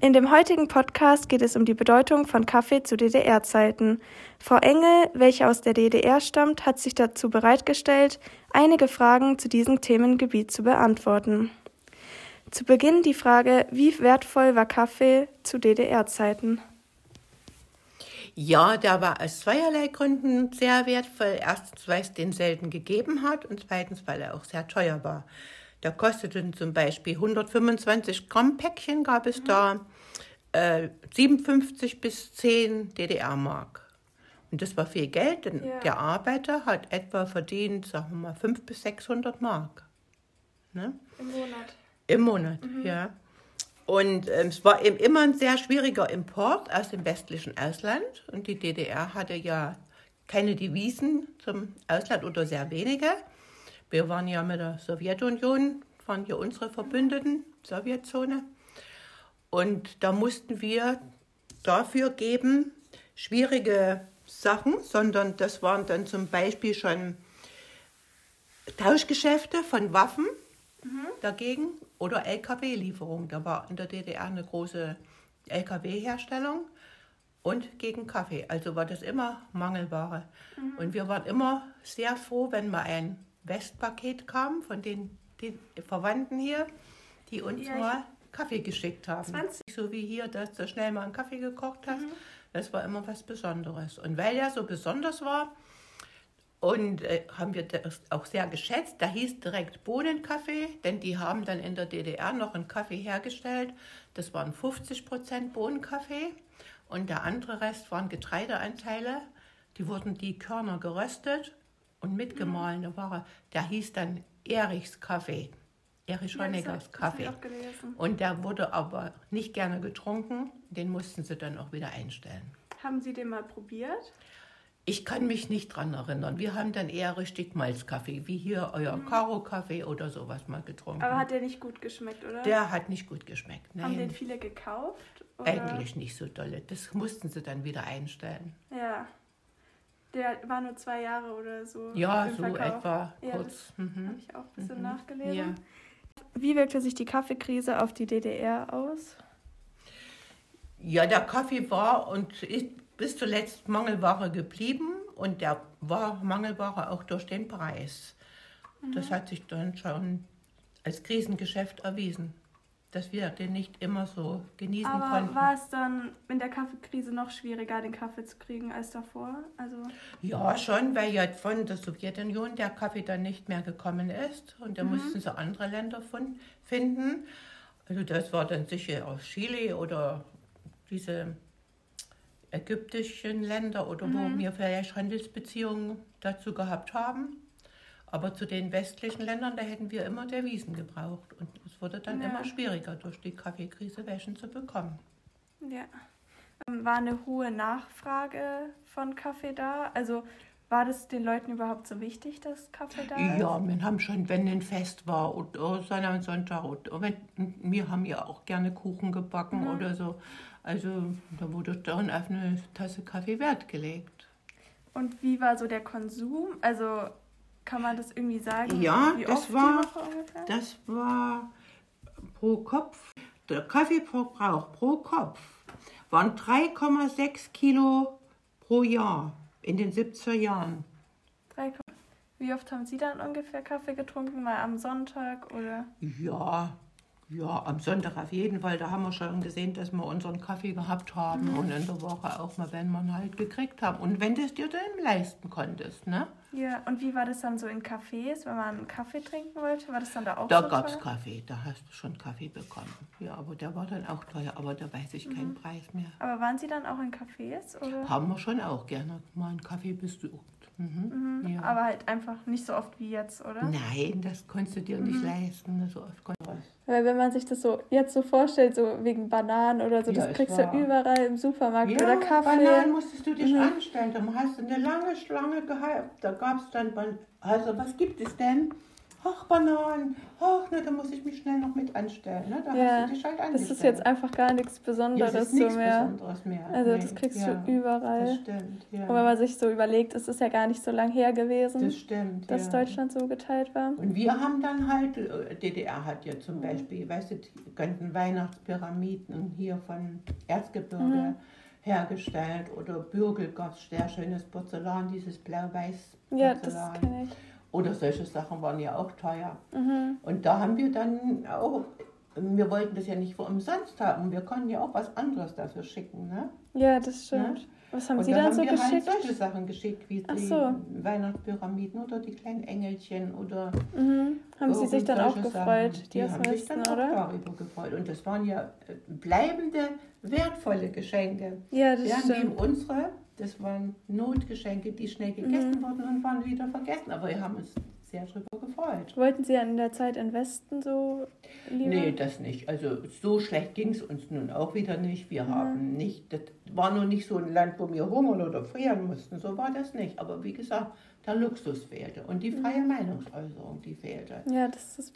In dem heutigen Podcast geht es um die Bedeutung von Kaffee zu DDR-Zeiten. Frau Engel, welche aus der DDR stammt, hat sich dazu bereitgestellt, einige Fragen zu diesem Themengebiet zu beantworten. Zu Beginn die Frage, wie wertvoll war Kaffee zu DDR-Zeiten? Ja, der war aus zweierlei Gründen sehr wertvoll. Erstens, weil es den selten gegeben hat und zweitens, weil er auch sehr teuer war. Da kosteten zum Beispiel 125 Gramm Päckchen gab es da äh, 57 bis 10 DDR-Mark. Und das war viel Geld, denn ja. der Arbeiter hat etwa verdient, sagen wir mal, 500 bis 600 Mark. Ne? Im Monat. Im Monat, mhm. ja. Und ähm, es war eben immer ein sehr schwieriger Import aus dem westlichen Ausland. Und die DDR hatte ja keine Devisen zum Ausland oder sehr wenige. Wir waren ja mit der Sowjetunion, waren ja unsere Verbündeten, Sowjetzone. Und da mussten wir dafür geben, schwierige Sachen, sondern das waren dann zum Beispiel schon Tauschgeschäfte von Waffen mhm. dagegen oder LKW-Lieferung. Da war in der DDR eine große LKW-Herstellung und gegen Kaffee. Also war das immer Mangelware. Mhm. Und wir waren immer sehr froh, wenn mal ein Westpaket kam von den, den Verwandten hier, die uns ja, mal Kaffee geschickt haben. 20. So wie hier, dass du schnell mal einen Kaffee gekocht hast. Mhm. Das war immer was Besonderes. Und weil er so besonders war, und äh, haben wir das auch sehr geschätzt. Da hieß direkt Bohnenkaffee, denn die haben dann in der DDR noch einen Kaffee hergestellt. Das waren 50 Prozent Bohnenkaffee und der andere Rest waren Getreideanteile. Die wurden die Körner geröstet und mitgemahlene Ware. Der hieß dann Erichs Kaffee. Erich ja, Honeckers Kaffee. Und der wurde aber nicht gerne getrunken. Den mussten sie dann auch wieder einstellen. Haben Sie den mal probiert? Ich kann mich nicht dran erinnern. Wir haben dann eher richtig Malzkaffee, wie hier euer mhm. Karo-Kaffee oder sowas mal getrunken. Aber hat der nicht gut geschmeckt, oder? Der hat nicht gut geschmeckt. Nein. Haben den viele gekauft? Oder? Eigentlich nicht so dolle. Das mussten sie dann wieder einstellen. Ja. Der war nur zwei Jahre oder so. Ja, so Verkauf. etwa ja, kurz. Mhm. Habe ich auch ein bisschen mhm. nachgelesen. Ja. Wie wirkte sich die Kaffeekrise auf die DDR aus? Ja, der Kaffee war und ist bis zuletzt Mangelware geblieben und der war Mangelware auch durch den Preis. Mhm. Das hat sich dann schon als Krisengeschäft erwiesen dass wir den nicht immer so genießen Aber konnten. war es dann in der Kaffeekrise noch schwieriger, den Kaffee zu kriegen als davor? Also ja, schon, weil ja von der Sowjetunion der Kaffee dann nicht mehr gekommen ist und da mhm. mussten sie andere Länder von finden. Also das war dann sicher aus Chile oder diese ägyptischen Länder oder mhm. wo wir vielleicht Handelsbeziehungen dazu gehabt haben. Aber zu den westlichen Ländern, da hätten wir immer Devisen gebraucht. Und es wurde dann ja. immer schwieriger, durch die Kaffeekrise Wäschen zu bekommen. Ja. Ähm, war eine hohe Nachfrage von Kaffee da? Also war das den Leuten überhaupt so wichtig, dass Kaffee da ist? Ja, wir haben schon, wenn ein Fest war oder Sonntag, oder wenn, wir haben ja auch gerne Kuchen gebacken mhm. oder so. Also da wurde dann auf eine Tasse Kaffee Wert gelegt. Und wie war so der Konsum? Also kann man das irgendwie sagen? Ja, das war, das war pro Kopf, der Kaffeeverbrauch pro Kopf waren 3,6 Kilo pro Jahr in den 70er Jahren. Wie oft haben Sie dann ungefähr Kaffee getrunken? Mal am Sonntag oder? Ja, ja, am Sonntag auf jeden Fall. Da haben wir schon gesehen, dass wir unseren Kaffee gehabt haben mhm. und in der Woche auch mal, wenn man halt gekriegt haben. Und wenn du es dir dann leisten konntest, ne? Ja, und wie war das dann so in Cafés, wenn man einen Kaffee trinken wollte? War das dann da auch Da so gab es Kaffee, da hast du schon Kaffee bekommen. Ja, aber der war dann auch teuer, aber da weiß ich mhm. keinen Preis mehr. Aber waren Sie dann auch in Cafés? Oder? Haben wir schon auch gerne mal einen Kaffee besucht. Mhm. Mhm. Ja. Aber halt einfach nicht so oft wie jetzt, oder? Nein, das konntest du dir nicht mhm. leisten. So oft Weil wenn man sich das so jetzt so vorstellt, so wegen Bananen oder so, ja, das kriegst du überall im Supermarkt ja, oder Kaffee. Bananen musstest du dich mhm. anstellen. Da hast du eine lange Schlange gehabt. Da gab es dann, also was gibt es denn? Ach Bananen, ach, ne, da muss ich mich schnell noch mit anstellen. Ne? Da Ja, hast du dich halt Das angestellt. ist jetzt einfach gar nichts ja, Besonderes das ist so nichts mehr. Besonderes mehr. Also Nee, das kriegst ja, du überall. Das stimmt, ja. Und wenn man sich so überlegt, es ist ja gar nicht so lang her gewesen, das stimmt, dass ja. Deutschland so geteilt war. Und wir haben dann halt, äh, DDR hat ja zum Beispiel, weißt du, die könnten Weihnachtspyramiden hier von Erzgebirge Mhm. hergestellt oder Bürgel gab es sehr schönes Porzellan, dieses blau-weiß Ja, das Porzellan. kenne ich. Oder solche Sachen waren ja auch teuer. Mhm. Und da haben wir dann auch, wir wollten das ja nicht für umsonst haben, wir konnten ja auch was anderes dafür schicken. Ne? Ja, das stimmt. Was haben und Sie da dann haben so wir geschickt? halt solche Sachen geschickt, wie Ach die so. Weihnachtspyramiden oder die kleinen Engelchen oder Mhm. Haben Sie sich dann auch gefreut, Sachen. die, die haben sich dann Westen, auch oder? darüber gefreut. Und das waren ja äh, bleibende, wertvolle Geschenke. Ja, das eben stimmt. unsere, das waren Notgeschenke, die schnell gegessen Mhm. wurden und waren wieder vergessen. Aber wir haben uns sehr darüber gefreut. Wollten Sie in der Zeit in Westen so lieber? Nee, das nicht. Also so schlecht ging es uns nun auch wieder nicht. Wir haben nicht, das war nur nicht so ein Land, wo wir hungern oder frieren mussten. So war das nicht. Aber wie gesagt, der Luxus fehlte und die freie Meinungsäußerung, die fehlte. Ja, das ist das Da